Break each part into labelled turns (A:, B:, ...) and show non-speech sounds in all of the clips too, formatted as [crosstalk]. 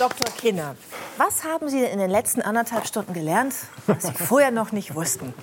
A: Dr. Kinner, was haben Sie in den letzten anderthalb Stunden gelernt, was Sie vorher noch nicht wussten?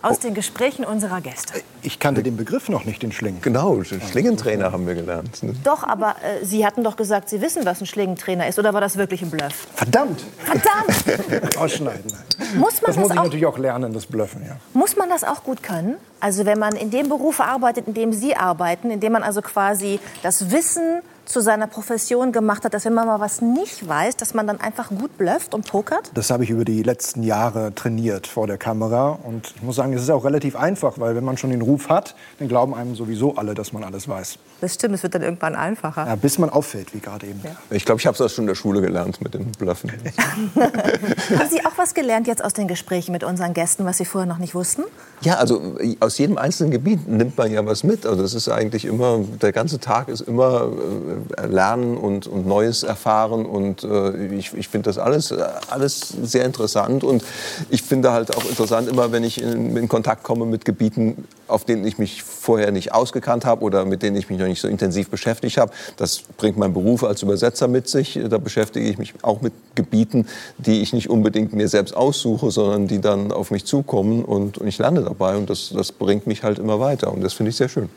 A: Aus den Gesprächen unserer Gäste.
B: Ich kannte den Begriff noch nicht, den Schlingen.
C: Genau, Schlingentrainer haben wir gelernt. ne?
A: Doch, aber äh, Sie hatten doch gesagt, Sie wissen, was ein Schlingentrainer ist. Oder war das wirklich ein Bluff?
B: Verdammt!
A: Verdammt! [laughs]
B: Ausschneiden.
A: Muss man
B: Das
A: das,
B: muss ich
A: auch,
B: natürlich auch lernen, das Bluffen, ja.
A: muss man das auch gut können? Also wenn man in dem Beruf arbeitet, in dem Sie arbeiten, in dem man also quasi das Wissen zu seiner Profession gemacht hat, dass wenn man mal was nicht weiß, dass man dann einfach gut blufft und pokert?
B: Das habe ich über die letzten Jahre trainiert vor der Kamera. Und ich muss sagen, es ist auch relativ einfach, weil wenn man schon den Ruf hat, dann glauben einem sowieso alle, dass man alles weiß.
A: Das stimmt, es wird dann irgendwann einfacher.
B: Ja, bis man auffällt, wie gerade eben.
C: Ich glaube, ich habe es schon in der Schule gelernt mit dem Bluffen. [laughs]
A: Haben Sie auch was gelernt jetzt aus den Gesprächen mit unseren Gästen, was Sie vorher noch nicht wussten?
C: Ja, also aus jedem einzelnen Gebiet nimmt man ja was mit. Also das ist eigentlich immer, der ganze Tag ist immer äh, Lernen und, und Neues erfahren. Und äh, ich, ich finde das alles, äh, alles sehr interessant. Und ich finde halt auch interessant immer, wenn ich in, in Kontakt komme mit Gebieten, auf denen ich mich vorher nicht ausgekannt habe oder mit denen ich mich noch nicht so intensiv beschäftigt habe. Das bringt mein Beruf als Übersetzer mit sich. Da beschäftige ich mich auch mit Gebieten, die ich nicht unbedingt mir selbst aussuche, sondern die dann auf mich zukommen und, und ich lerne dabei. Und das, das bringt mich halt immer weiter. Und das finde ich sehr schön.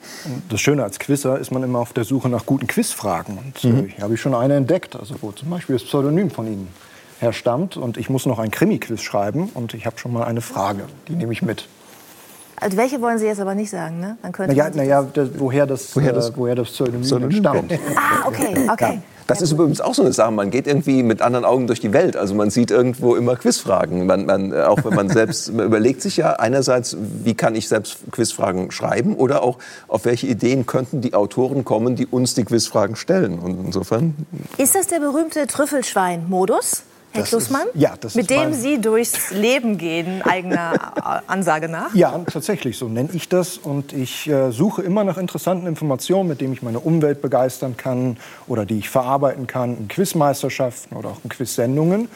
B: Das Schöne als Quizzer ist man immer auf der Suche nach guten Quizfragen. Und
C: Mhm.
B: äh, hier habe ich schon eine entdeckt, also wo zum Beispiel das Pseudonym von Ihnen herstammt. Und ich muss noch ein Krimi-Quiz schreiben und ich habe schon mal eine Frage, die nehme ich mit.
A: Also welche wollen Sie jetzt aber nicht sagen, ne? Dann könnte
B: Naja, naja das, woher, das,
C: Woher das-
B: äh, woher das Pseudonym,
C: Pseudonym
B: stammt.
A: Ah, okay, [laughs] okay.
C: Das ist übrigens auch so eine Sache. Man geht irgendwie mit anderen Augen durch die Welt. Also man sieht irgendwo immer Quizfragen. Man, man, äh, auch wenn man [laughs] selbst man überlegt sich ja einerseits, wie kann ich selbst Quizfragen schreiben oder auch auf welche Ideen könnten die Autoren kommen, die uns die Quizfragen stellen. Und insofern
A: Ist das der berühmte Trüffelschwein-Modus, Herr Klussmann?
B: ist- ja, das
A: Mit
B: ist
A: dem Sie durchs Leben gehen, eigener Ansage nach?
B: Ja, tatsächlich, so nenne ich das. Und ich äh, suche immer nach interessanten Informationen, mit denen ich meine Umwelt begeistern kann oder die ich verarbeiten kann in Quizmeisterschaften oder auch in Quizsendungen.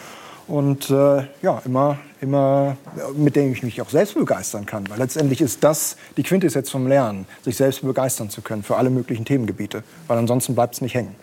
B: Und äh, ja, immer, immer, äh, mit denen ich mich auch selbst begeistern kann. Weil letztendlich ist das die Quintessenz vom Lernen, sich selbst begeistern zu können für alle möglichen Themengebiete. Weil ansonsten bleibt es nicht hängen.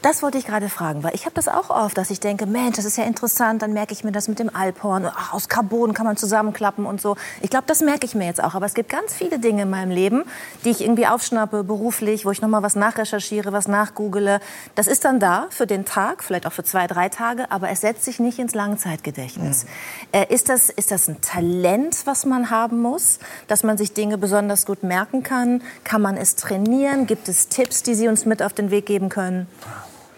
A: Das wollte ich gerade fragen, weil ich habe das auch oft, dass ich denke, Mensch, das ist ja interessant, dann merke ich mir das mit dem Alphorn, ach, aus Carbon kann man zusammenklappen und so. Ich glaube, das merke ich mir jetzt auch, aber es gibt ganz viele Dinge in meinem Leben, die ich irgendwie aufschnappe, beruflich, wo ich noch mal was nachrecherchiere, was nachgoogle. Das ist dann da für den Tag, vielleicht auch für zwei, drei Tage, aber es setzt sich nicht ins Langzeitgedächtnis. Äh, ist, das, ist das ein Talent, was man haben muss, dass man sich Dinge besonders gut merken kann? Kann man es trainieren? Gibt es Tipps, die Sie uns mit auf den Weg geben können?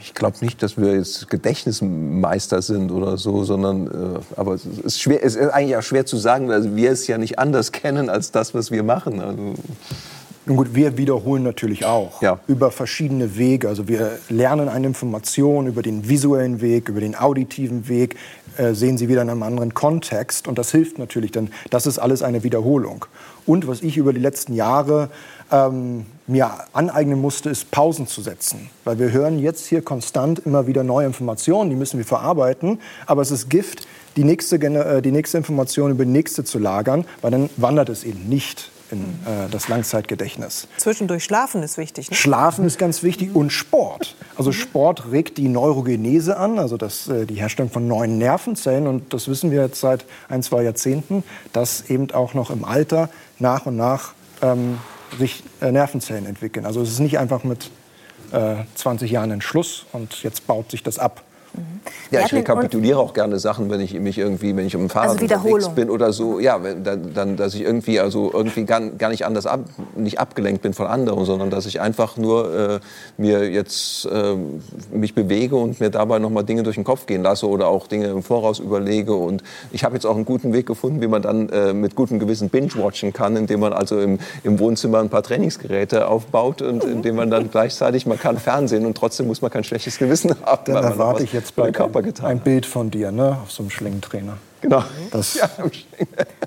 C: Ich glaube nicht, dass wir jetzt Gedächtnismeister sind oder so, sondern äh, aber es ist schwer, es ist eigentlich auch schwer zu sagen, weil wir es ja nicht anders [laughs] kennen als das, was wir machen. Also,
B: Nun gut, wir wiederholen natürlich auch
C: Ja.
B: über verschiedene Wege. Also wir lernen eine Information über den visuellen Weg, über den auditiven Weg, äh, sehen sie wieder in einem anderen Kontext. Und das hilft natürlich, denn das ist alles eine Wiederholung. Und was ich über die letzten Jahre ähm, mir aneignen musste, ist Pausen zu setzen. Weil wir hören jetzt hier konstant immer wieder neue Informationen, die müssen wir verarbeiten. Aber es ist Gift, die nächste, äh, die nächste Information über die nächste zu lagern, weil dann wandert es eben nicht in äh, das Langzeitgedächtnis.
D: Zwischendurch schlafen ist wichtig. Ne?
B: Schlafen ist ganz wichtig und Sport. Also Sport regt die Neurogenese an, also das, äh, die Herstellung von neuen Nervenzellen. Und das wissen wir jetzt seit ein, zwei Jahrzehnten, dass eben auch noch im Alter nach und nach ähm, sich äh, Nervenzellen entwickeln. Also es ist nicht einfach mit äh, 20 Jahren ein Schluss und jetzt baut sich das ab.
C: Ja,
A: Wir
C: ich rekapituliere auch gerne Sachen, wenn ich mich irgendwie, wenn ich im Fahrrad
A: Also
C: unterwegs bin oder so. Ja, wenn, dann, dann, dass ich irgendwie, also irgendwie gar, gar nicht anders ab, nicht abgelenkt bin von anderen, sondern dass ich einfach nur äh, mir jetzt äh, mich bewege und mir dabei noch mal Dinge durch den Kopf gehen lasse oder auch Dinge im Voraus überlege. Und ich habe jetzt auch einen guten Weg gefunden, wie man dann äh, mit gutem Gewissen binge-watchen kann, indem man also im, im Wohnzimmer ein paar Trainingsgeräte aufbaut und indem man dann gleichzeitig, man kann Fernsehen und trotzdem muss man kein schlechtes Gewissen haben.
B: Dann erwarte ich jetzt bald
C: Körper
B: ein,
C: getan
B: ein. Bild von dir ne, auf so einem Schlingentrainer.
C: Genau.
B: Das, [laughs]
C: Ja,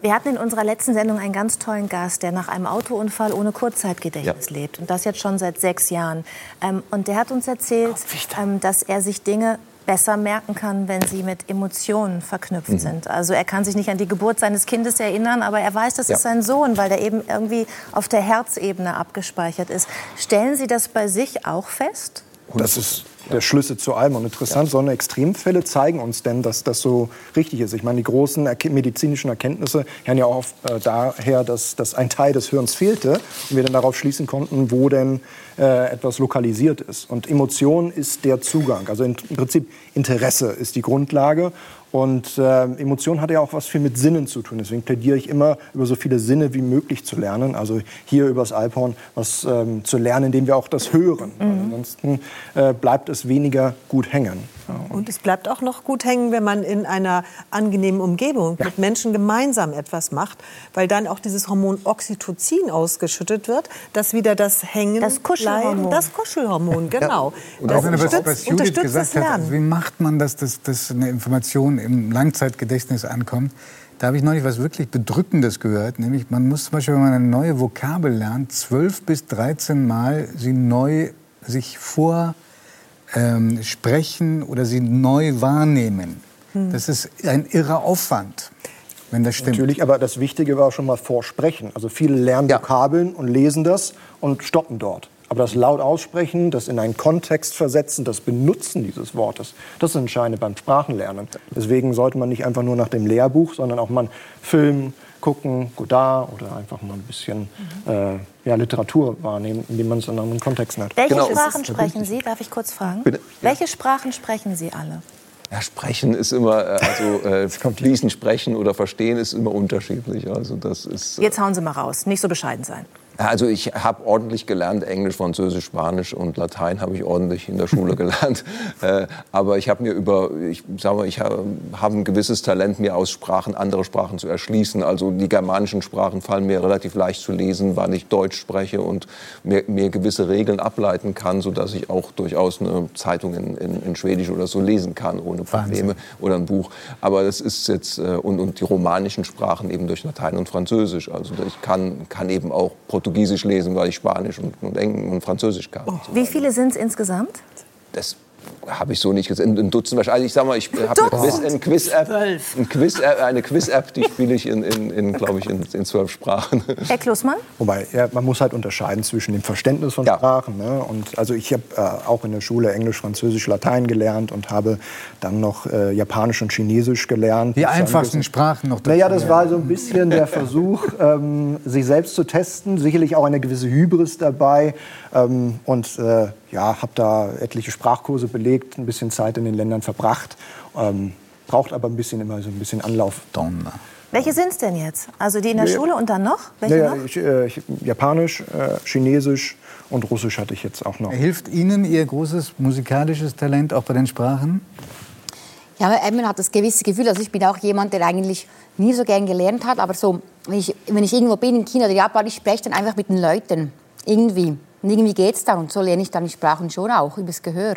A: Wir hatten in unserer letzten Sendung einen ganz tollen Gast, der nach einem Autounfall ohne Kurzzeitgedächtnis
C: Ja.
A: lebt. Und das jetzt schon seit sechs Jahren. Ähm, und der hat uns erzählt, ähm, dass er sich Dinge besser merken kann, wenn sie mit Emotionen verknüpft
C: Mhm.
A: sind. Also er kann sich nicht an die Geburt seines Kindes erinnern, aber er weiß, das
C: Ja.
A: ist sein Sohn, weil der eben irgendwie auf der Herzebene abgespeichert ist. Stellen Sie das bei sich auch fest?
B: Das ist der Schlüsse zu allem. Und interessant, so eine Extremfälle zeigen uns denn, dass das so richtig ist. Ich meine, die großen medizinischen Erkenntnisse hören ja auch äh, daher, dass, dass ein Teil des Hirns fehlte und wir dann darauf schließen konnten, wo denn äh, etwas lokalisiert ist. Und Emotion ist der Zugang. Also im Prinzip Interesse ist die Grundlage. Und äh, Emotion hat ja auch was viel mit Sinnen zu tun. Deswegen plädiere ich immer, über so viele Sinne wie möglich zu lernen. Also hier übers Alphorn was ähm, zu lernen, indem wir auch das hören. Mhm. Ansonsten äh, bleibt es weniger gut hängen.
D: Und es bleibt auch noch gut hängen, wenn man in einer angenehmen Umgebung ja. mit Menschen gemeinsam etwas macht, weil dann auch dieses Hormon Oxytocin ausgeschüttet wird, das wieder das Hängen,
A: das Kuschelhormon,
D: das Kuschelhormon, genau.
E: Ja. Und das auch unterstützt, was, was Judith gesagt hat, also wie macht man das, dass, dass eine Information im Langzeitgedächtnis ankommt? Da habe ich neulich was wirklich Bedrückendes gehört, nämlich man muss zum Beispiel, wenn man eine neue Vokabel lernt, zwölf bis dreizehn Mal sie neu sich vor ähm, sprechen oder sie neu wahrnehmen. Hm. Das ist ein irrer Aufwand. Wenn das stimmt.
B: Natürlich, aber das Wichtige war schon mal vorsprechen. Also viele lernen ja. Vokabeln und lesen das und stoppen dort. Aber das laut aussprechen, das in einen Kontext versetzen, das Benutzen dieses Wortes, das ist entscheidend beim Sprachenlernen. Deswegen sollte man nicht einfach nur nach dem Lehrbuch, sondern auch mal Film, gucken, Godard oder einfach mal ein bisschen mhm. äh, ja, Literatur wahrnehmen, indem man es in einem Kontext hat.
A: Welche genau. Sprachen sprechen Sie? Darf ich kurz fragen? Bitte? Welche Sprachen sprechen Sie alle?
C: Ja, sprechen ist immer, äh, also äh, [laughs] fließend sprechen oder verstehen ist immer unterschiedlich. Also das ist,
A: äh Jetzt hauen Sie mal raus, nicht so bescheiden sein.
C: Also ich habe ordentlich gelernt, Englisch, Französisch, Spanisch und Latein habe ich ordentlich in der Schule [laughs] gelernt. äh, aber ich habe mir über, ich sage mal, ich habe hab ein gewisses Talent, mir aus Sprachen andere Sprachen zu erschließen. Also die germanischen Sprachen fallen mir relativ leicht zu lesen, weil ich Deutsch spreche und mir, mir gewisse Regeln ableiten kann, sodass ich auch durchaus eine Zeitung in, in, in Schwedisch oder so lesen kann, ohne Probleme Wahnsinn. oder ein Buch. Aber das ist jetzt, äh, und, und die romanischen Sprachen eben durch Latein und Französisch. Also ich kann, kann eben auch Portugiesisch lesen, weil ich Spanisch und, und, Englisch und Französisch kann. Oh.
A: Wie viele sind es insgesamt?
C: Das habe ich so nicht gesehen. Ein Dutzend wahrscheinlich. Also ich sag mal, ich habe eine Quiz-App, ein Quiz eine Quiz-App, die spiele ich in, in, in glaube ich, in, in, zwölf Sprachen.
A: Herr Klusmann?
B: Wobei, ja, man muss halt unterscheiden zwischen dem Verständnis von ja. Sprachen. Ne? Und also ich habe äh, auch in der Schule Englisch, Französisch, Latein gelernt und habe dann noch äh, Japanisch und Chinesisch gelernt.
E: Die einfachsten Sprachen noch
B: dazu. Naja, das war so ein bisschen der Versuch, [laughs] ähm, sich selbst zu testen. Sicherlich auch eine gewisse Hybris dabei. Ähm, und äh, ja, habe da etliche Sprachkurse belegt, ein bisschen Zeit in den Ländern verbracht. Ähm, braucht aber ein bisschen immer so ein bisschen Anlauf.
E: Donner.
A: Welche sind es denn jetzt? Also die in der ja, Schule und dann noch?
B: Welche ja, noch? Ich, äh, ich, Japanisch, äh, Chinesisch und Russisch hatte ich jetzt auch noch.
E: Hilft Ihnen Ihr großes musikalisches Talent auch bei den Sprachen?
F: Ja, man hat das gewisse Gefühl, also ich bin auch jemand, der eigentlich nie so gern gelernt hat, aber so, wenn ich, wenn ich irgendwo bin in China oder Japan, ich spreche dann einfach mit den Leuten, irgendwie. Und irgendwie geht es dann. Und so lerne ich dann die Sprachen schon auch, über das Gehör.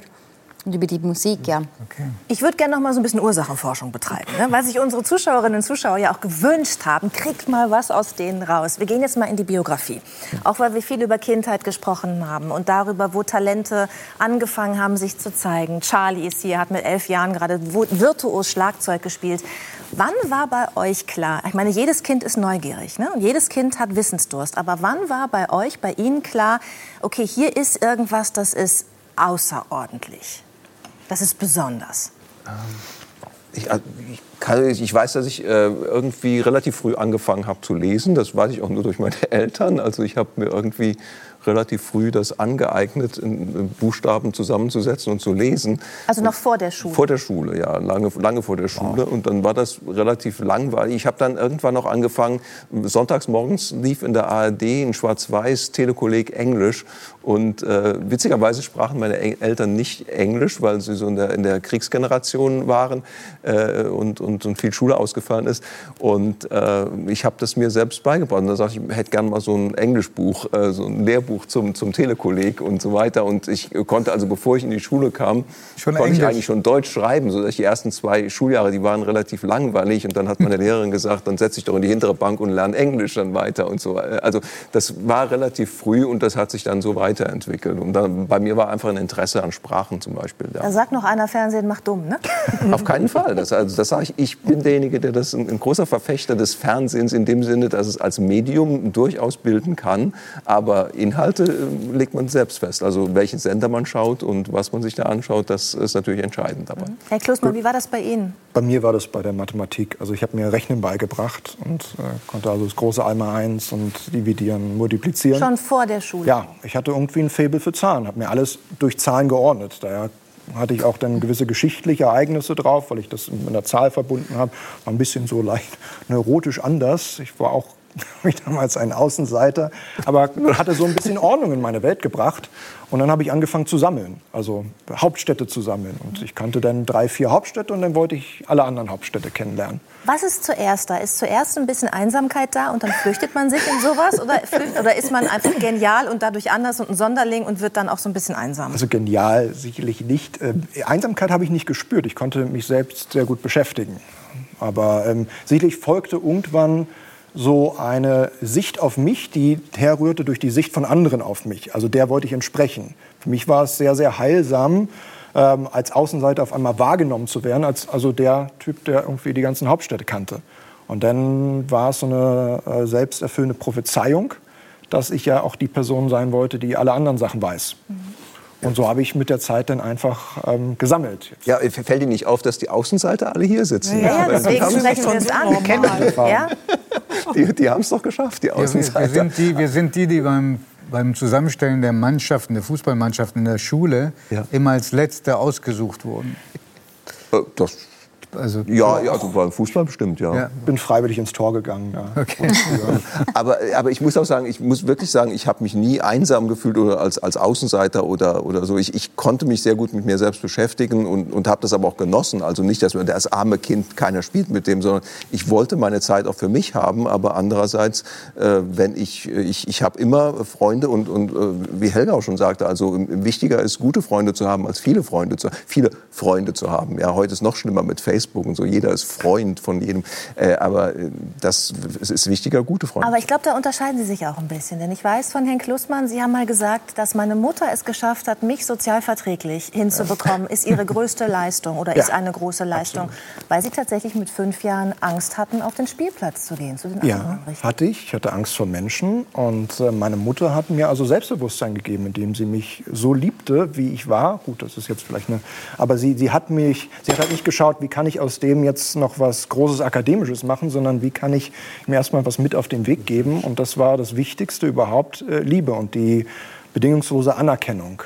F: Und über die Musik, ja.
A: Okay. Ich würde gerne noch mal so ein bisschen Ursachenforschung betreiben, ne? weil sich unsere Zuschauerinnen und Zuschauer ja auch gewünscht haben. Kriegt mal was aus denen raus. Wir gehen jetzt mal in die Biografie. Auch weil wir viel über Kindheit gesprochen haben und darüber, wo Talente angefangen haben, sich zu zeigen. Charlie ist hier, hat mit elf Jahren gerade virtuos Schlagzeug gespielt. Wann war bei euch klar, ich meine, jedes Kind ist neugierig ne? und jedes Kind hat Wissensdurst, aber wann war bei euch, bei Ihnen klar, okay, hier ist irgendwas, das ist außerordentlich? Das ist besonders.
C: Ich, äh, ich, kann, ich, weiß, dass ich äh, irgendwie relativ früh angefangen habe zu lesen. Das weiß ich auch nur durch meine [laughs] Eltern. Also ich habe mir irgendwie relativ früh das angeeignet, in Buchstaben zusammenzusetzen und zu lesen.
A: Also noch vor der Schule?
C: Vor der Schule, ja, lange, lange vor der Schule. Wow. Und dann war das relativ langweilig. Ich habe dann irgendwann noch angefangen, sonntags morgens lief in der ARD in Schwarz-Weiß Telekolleg Englisch. Und äh, witzigerweise sprachen meine Eltern nicht Englisch, weil sie so in der, in der Kriegsgeneration waren äh, und, und, und viel Schule ausgefallen ist. Und äh, ich habe das mir selbst beigebracht. Und da sagte ich, ich hätte gerne mal so ein Englischbuch, äh, so ein Lehrbuch Lehrbuch zum, zum Telekolleg und so weiter. Und ich konnte also, bevor ich in die Schule kam, schon konnte Englisch. ich eigentlich schon Deutsch schreiben, sodass die ersten zwei Schuljahre, die waren relativ langweilig. Und dann hat meine [laughs] Lehrerin gesagt, dann setze ich doch in die hintere Bank und lerne Englisch dann weiter und so. Also das war relativ früh und das hat sich dann so weiterentwickelt. Und dann, bei mir war einfach ein Interesse an Sprachen zum Beispiel
A: da. Da sagt noch einer, Fernsehen macht dumm, ne? [laughs]
C: Auf keinen Fall. Das, also, das sage ich, ich bin derjenige, der das ein, ein großer Verfechter des Fernsehens in dem Sinne, dass es als Medium durchaus bilden kann, aber Inhalt Inhalte äh, legt man selbst fest. Also welchen Sender man schaut und was man sich da anschaut, das ist natürlich entscheidend dabei. Mhm.
A: Herr Klusmann, wie war das bei Ihnen?
B: Bei mir war das bei der Mathematik. Also ich habe mir Rechnen beigebracht und äh, konnte also das große Einmal eins und dividieren, multiplizieren.
A: Schon vor der Schule?
B: Ja, ich hatte irgendwie ein Faible für Zahlen, habe mir alles durch Zahlen geordnet. Daher hatte ich auch dann gewisse geschichtliche Ereignisse drauf, weil ich das mit einer Zahl verbunden habe. War ein bisschen so leicht neurotisch anders. Ich war auch [laughs] ich damals ein Außenseiter, aber hatte so ein bisschen Ordnung in meine Welt gebracht. Und dann habe ich angefangen zu sammeln, also Hauptstädte zu sammeln. Und ich kannte dann drei, vier Hauptstädte und dann wollte ich alle anderen Hauptstädte kennenlernen.
A: Was ist zuerst da? Ist zuerst ein bisschen Einsamkeit da und dann flüchtet man sich in sowas? Oder, oder ist man einfach genial und dadurch anders und ein Sonderling und wird dann auch so ein bisschen einsam?
B: Also genial sicherlich nicht. Äh, Einsamkeit habe ich nicht gespürt. Ich konnte mich selbst sehr gut beschäftigen. Aber ähm, sicherlich folgte irgendwann so eine Sicht auf mich, die herrührte durch die Sicht von anderen auf mich. Also der wollte ich entsprechen. Für mich war es sehr, sehr heilsam, ähm, als Außenseiter auf einmal wahrgenommen zu werden, als also der Typ, der irgendwie die ganzen Hauptstädte kannte. Und dann war es so eine äh, selbsterfüllende Prophezeiung, dass ich ja auch die Person sein wollte, die alle anderen Sachen weiß. Mhm. Und so habe ich mit der Zeit dann einfach ähm, gesammelt.
C: Ja, fällt Ihnen nicht auf, dass die Außenseiter alle hier sitzen?
A: Ja, ja deswegen sprechen wir es an. Ja?
C: Die, die haben es [laughs] doch geschafft, die Außenseiter.
E: Wir, wir, sind die, wir sind die, die beim, beim Zusammenstellen der Mannschaften, der Fußballmannschaften in der Schule ja. immer als Letzte ausgesucht wurden.
C: Äh, das also, ja, ja, also beim Fußball bestimmt, ja. ja.
B: Bin freiwillig ins Tor gegangen. Ja. Okay. [laughs]
C: aber, aber ich muss auch sagen, ich muss wirklich sagen, ich habe mich nie einsam gefühlt oder als, als Außenseiter oder, oder so. Ich, ich konnte mich sehr gut mit mir selbst beschäftigen und, und habe das aber auch genossen. Also nicht, dass man das arme Kind keiner spielt mit dem, sondern ich wollte meine Zeit auch für mich haben. Aber andererseits, äh, wenn ich, ich, ich habe immer Freunde und, und äh, wie Helga auch schon sagte, also wichtiger ist, gute Freunde zu haben, als viele Freunde zu, viele Freunde zu haben. Ja, heute ist noch schlimmer mit Facebook. Facebook und so. Jeder ist Freund von jedem. Äh, aber äh, das ist wichtiger, gute Freunde.
A: Aber ich glaube, da unterscheiden Sie sich auch ein bisschen. Denn ich weiß von Herrn Klussmann, Sie haben mal gesagt, dass meine Mutter es geschafft hat, mich sozialverträglich hinzubekommen, ist ihre größte [laughs] Leistung oder ja, ist eine große Leistung, absolut. weil Sie tatsächlich mit fünf Jahren Angst hatten, auf den Spielplatz zu gehen. Zu
B: den ja, anderen, hatte ich. Ich hatte Angst vor Menschen. Und äh, meine Mutter hat mir also Selbstbewusstsein gegeben, indem sie mich so liebte, wie ich war. Gut, das ist jetzt vielleicht eine... Aber sie, sie hat mich... Sie hat halt nicht geschaut, wie kann ich aus dem jetzt noch was Großes Akademisches machen, sondern wie kann ich mir erstmal was mit auf den Weg geben. Und das war das Wichtigste überhaupt, äh, Liebe und die bedingungslose Anerkennung.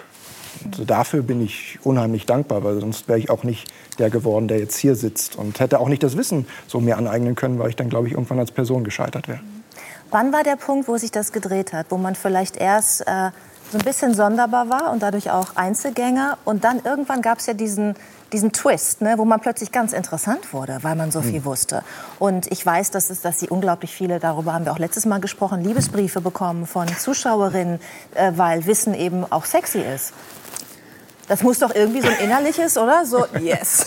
B: Und dafür bin ich unheimlich dankbar, weil sonst wäre ich auch nicht der geworden, der jetzt hier sitzt und hätte auch nicht das Wissen so mir aneignen können, weil ich dann, glaube ich, irgendwann als Person gescheitert wäre.
A: Wann war der Punkt, wo sich das gedreht hat, wo man vielleicht erst äh, so ein bisschen sonderbar war und dadurch auch Einzelgänger und dann irgendwann gab es ja diesen diesen Twist, ne, wo man plötzlich ganz interessant wurde, weil man so viel mhm. wusste. Und ich weiß, dass, es, dass Sie unglaublich viele, darüber haben wir auch letztes Mal gesprochen, Liebesbriefe bekommen von Zuschauerinnen, äh, weil Wissen eben auch sexy ist. Das muss doch irgendwie so ein innerliches, oder? So, [laughs] yes.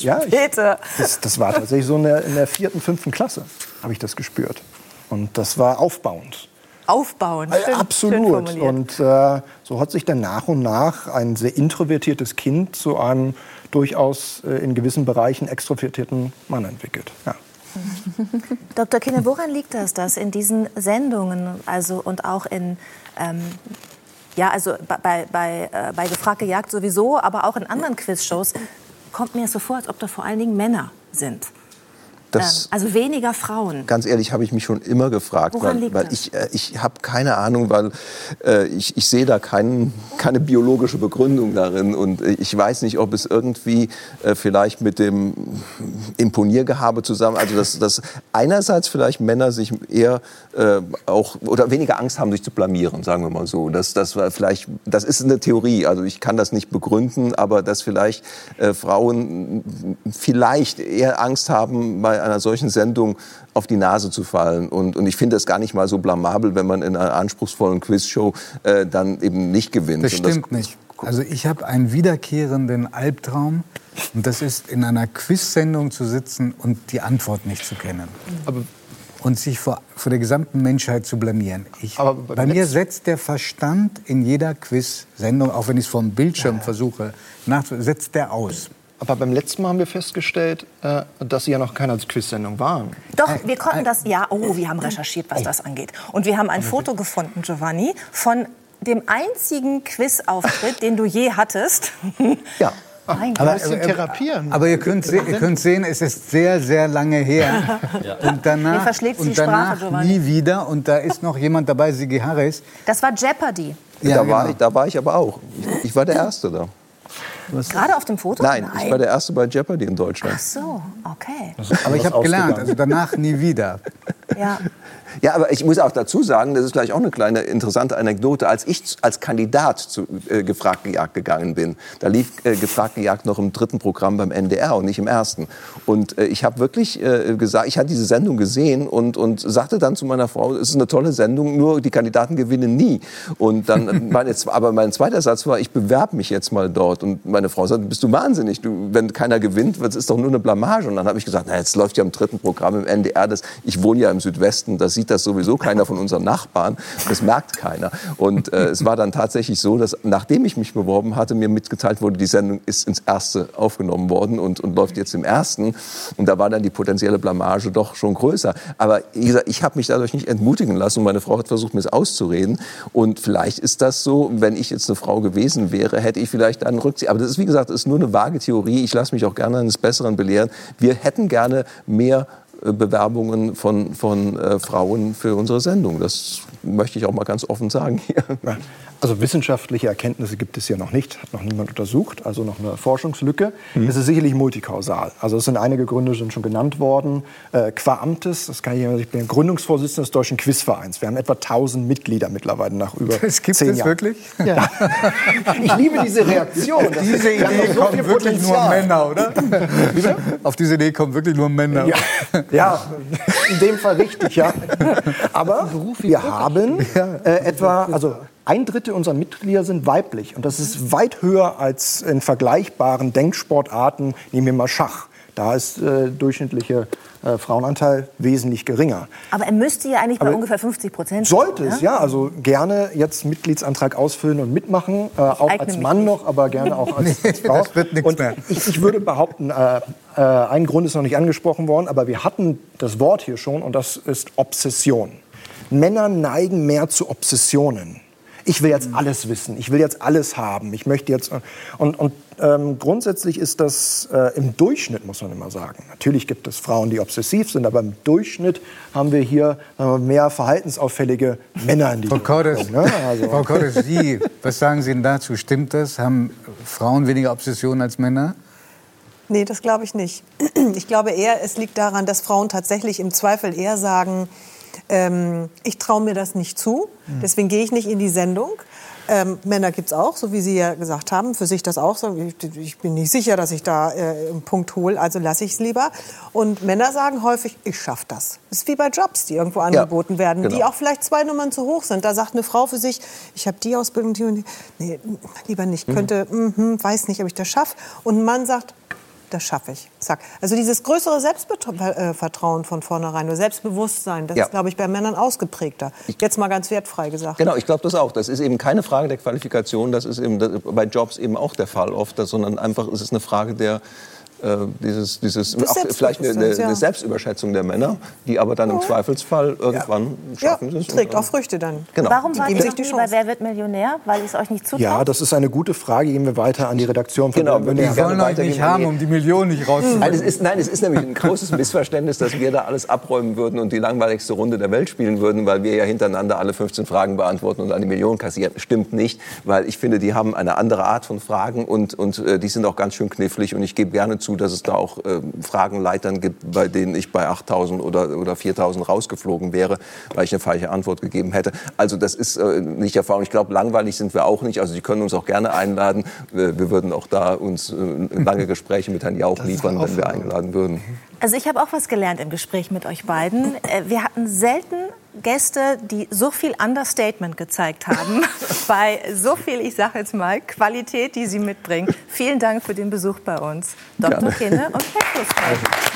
B: ja, ich, das, das, war tatsächlich so in der, in der vierten, fünften Klasse, habe ich das gespürt. Und das war aufbauend
A: aufbauen.
B: Schön, Absolut. Schön und äh, so hat sich dann nach und nach ein sehr introvertiertes Kind zu einem durchaus äh, in gewissen Bereichen extrovertierten Mann entwickelt. Ja. [laughs]
A: Dr. Kinne, woran liegt das, dass in diesen Sendungen also, und auch in ähm, ja, also bei, bei, äh, bei Gefragt gejagt sowieso, aber auch in anderen Quizshows kommt mir so vor, als ob da vor allen Dingen Männer sind. Das, also weniger Frauen.
C: Ganz ehrlich, habe ich mich schon immer gefragt,
A: Woran
C: weil, weil ich, äh, ich habe keine Ahnung, weil äh, ich, ich sehe da kein, keine biologische Begründung darin und ich weiß nicht, ob es irgendwie äh, vielleicht mit dem Imponiergehabe zusammen, also dass, dass einerseits vielleicht Männer sich eher äh, auch oder weniger Angst haben, sich zu blamieren, sagen wir mal so. Das, das war vielleicht, das ist eine Theorie, also ich kann das nicht begründen, aber dass vielleicht äh, Frauen vielleicht eher Angst haben, bei einer solchen Sendung auf die Nase zu fallen. Und, und ich finde das gar nicht mal so blamabel, wenn man in einer anspruchsvollen Quizshow äh, dann eben nicht gewinnt.
E: Das stimmt das nicht. Also ich habe einen wiederkehrenden Albtraum. Und das ist, in einer Quiz-Sendung zu sitzen und die Antwort nicht zu kennen. Aber und sich vor, vor der gesamten Menschheit zu blamieren. Ich, bei, bei mir setzt der Verstand in jeder Quiz-Sendung, auch wenn ich es vom Bildschirm versuche, nach, setzt der aus.
B: Aber beim letzten Mal haben wir festgestellt, äh, dass Sie ja noch keine Quiz-Sendung waren.
A: Doch, wir konnten das, ja, oh, wir haben recherchiert, was das angeht. Und wir haben ein Foto gefunden, Giovanni, von dem einzigen Quiz-Auftritt, den du je hattest. [laughs]
B: Ja.
E: Mein aber, aber, therapieren. aber ihr könnt, se ihr könnt sehen, es ist sehr, sehr lange her. [laughs] ja. Und danach, und danach Sprache, nie wieder. Und da ist noch jemand dabei, Sigi Harris.
A: Das war Jeopardy.
C: Ja, da, genau. war ich, da war ich aber auch. Ich, ich war der Erste da.
A: Was? Gerade auf dem Foto?
C: Nein, Nein, ich war der Erste bei Jeopardy in Deutschland.
A: Ach so, okay.
E: Aber ich habe gelernt, also danach nie wieder.
C: Ja. [laughs] Ja, aber ich muss auch dazu sagen, das ist vielleicht auch eine kleine interessante Anekdote. Als ich als Kandidat zu äh, Gefragt gejagt gegangen bin, da lief äh, Gefragt gejagt noch im dritten Programm beim NDR und nicht im ersten. Und äh, ich habe wirklich äh, gesagt, ich hatte diese Sendung gesehen und, und sagte dann zu meiner Frau, es ist eine tolle Sendung, nur die Kandidaten gewinnen nie. Und dann, [laughs] meine, aber mein zweiter Satz war, ich bewerbe mich jetzt mal dort. Und meine Frau sagte, bist du wahnsinnig, du, wenn keiner gewinnt, das ist doch nur eine Blamage. Und dann habe ich gesagt, na, jetzt läuft ja im dritten Programm im NDR, das, ich wohne ja im Südwesten, das sieht das sowieso keiner von unseren Nachbarn. Das merkt keiner. Und äh, es war dann tatsächlich so, dass nachdem ich mich beworben hatte, mir mitgeteilt wurde, die Sendung ist ins erste aufgenommen worden und, und läuft jetzt im ersten. Und da war dann die potenzielle Blamage doch schon größer. Aber wie gesagt, ich habe mich dadurch nicht entmutigen lassen und meine Frau hat versucht, mir es auszureden. Und vielleicht ist das so, wenn ich jetzt eine Frau gewesen wäre, hätte ich vielleicht einen Rückzieher. Aber das ist, wie gesagt, ist nur eine vage Theorie. Ich lasse mich auch gerne eines Besseren belehren. Wir hätten gerne mehr Bewerbungen von, von äh, Frauen für unsere Sendung. Das möchte ich auch mal ganz offen sagen hier.
B: Also wissenschaftliche Erkenntnisse gibt es ja noch nicht, hat noch niemand untersucht, also noch eine Forschungslücke. Mhm. Es ist sicherlich multikausal. Also es sind einige Gründe sind schon genannt worden. Äh, qua Amtes, das kann ich, ich bin Gründungsvorsitzender des Deutschen Quizvereins. Wir haben etwa 1000 Mitglieder mittlerweile nach über
E: das gibt
B: zehn
E: es
B: Jahren.
E: wirklich?
B: Ja. [laughs] Ich liebe diese Reaktion.
E: Auf diese Idee so kommen wirklich nur Männer, oder? [laughs] Auf diese Idee kommen wirklich nur Männer.
B: Ja, [laughs] ja in dem Fall richtig, ja. Aber wir haben äh, etwa, also ein Drittel unserer Mitglieder sind weiblich. Und das ist weit höher als in vergleichbaren Denksportarten. Nehmen wir mal Schach. Da ist äh, durchschnittliche äh, Frauenanteil wesentlich geringer.
A: Aber er müsste ja eigentlich bei Aber ungefähr 50 Prozent
B: Sollte es, ja? ja. Also gerne jetzt Mitgliedsantrag ausfüllen und mitmachen. Äh, auch als Mann noch, aber gerne auch als, als [laughs] Frau.
E: das wird nichts mehr.
B: Ich, ich, würde behaupten, äh, ein Grund ist noch nicht angesprochen worden, aber wir hatten das Wort hier schon und das ist Obsession. Männer neigen mehr zu Obsessionen ich will jetzt alles wissen, ich will jetzt alles haben, ich möchte jetzt. Und, und ähm, grundsätzlich ist das äh, im Durchschnitt, muss man immer sagen. Natürlich gibt es Frauen, die obsessiv sind, aber im Durchschnitt haben wir hier äh, mehr verhaltensauffällige Männer in
E: Frau Cordes, ne? also. Frau Cordes, Sie, was sagen Sie denn dazu? Stimmt das? Haben Frauen weniger Obsessionen als Männer?
D: Nee, das glaube ich nicht. Ich glaube eher, es liegt daran, dass Frauen tatsächlich im Zweifel eher sagen, ähm, ich traue mir das nicht zu, mhm. deswegen gehe ich nicht in die Sendung. Ähm, Männer gibt es auch, so wie Sie ja gesagt haben, für sich das auch so. Ich, ich bin nicht sicher, dass ich da äh, einen Punkt hole, also lasse ich es lieber. Und Männer sagen häufig, ich schaffe das. Das ist wie bei Jobs, die irgendwo angeboten ja, werden, genau. die auch vielleicht zwei Nummern zu hoch sind. Da sagt eine Frau für sich, ich habe die Ausbildung, die und die. Nee, lieber nicht. Mhm. Könnte, mh, weiß nicht, ob ich das schaffe. Und ein Mann sagt, das schaffe ich. Zack. Also dieses größere Selbstvertrauen von vornherein oder Selbstbewusstsein, das ja. ist, glaube ich, bei Männern ausgeprägter. Jetzt mal ganz wertfrei gesagt.
C: Genau, ich glaube das auch. Das ist eben keine Frage der Qualifikation, das ist eben bei Jobs eben auch der Fall oft, sondern einfach es ist eine Frage der äh, dieses, dieses auch vielleicht eine, eine, eine, Selbstüberschätzung der Männer, die aber dann im Zweifelsfall irgendwann ja. schaffen
D: ja, trägt auch Früchte dann.
A: Genau. Warum wart ihr noch nie bei Wer wird Millionär? Weil es euch nicht zutraut?
B: Ja, das ist eine gute Frage. Gehen wir weiter an die Redaktion
E: von genau, Die wollen euch nicht haben, um die Millionen nicht rauszuholen.
C: Nein, es ist, nein, es ist nämlich ein großes Missverständnis, dass wir da alles abräumen würden und die langweiligste Runde der Welt spielen würden, weil wir ja hintereinander alle 15 Fragen beantworten und eine Million kassieren. Stimmt nicht, weil ich finde, die haben eine andere Art von Fragen und, und äh, die sind auch ganz schön knifflig und ich gebe gerne zu, dass es da auch äh, Fragenleitern gibt, bei denen ich bei 8.000 oder, oder 4.000 rausgeflogen wäre, weil ich eine falsche Antwort gegeben hätte. Also das ist äh, nicht Erfahrung. Ich glaube, langweilig sind wir auch nicht. Also Sie können uns auch gerne einladen. Wir würden auch da uns äh, lange Gespräche mit Herrn Jauch liefern, wenn wir eingeladen würden.
A: Also ich habe auch was gelernt im Gespräch mit euch beiden. Äh, wir hatten selten Gäste, die so viel Understatement gezeigt haben, [laughs] bei so viel, ich sage jetzt mal, Qualität, die sie mitbringen. Vielen Dank für den Besuch bei uns. Dr. Kinne und Herr Kussmann.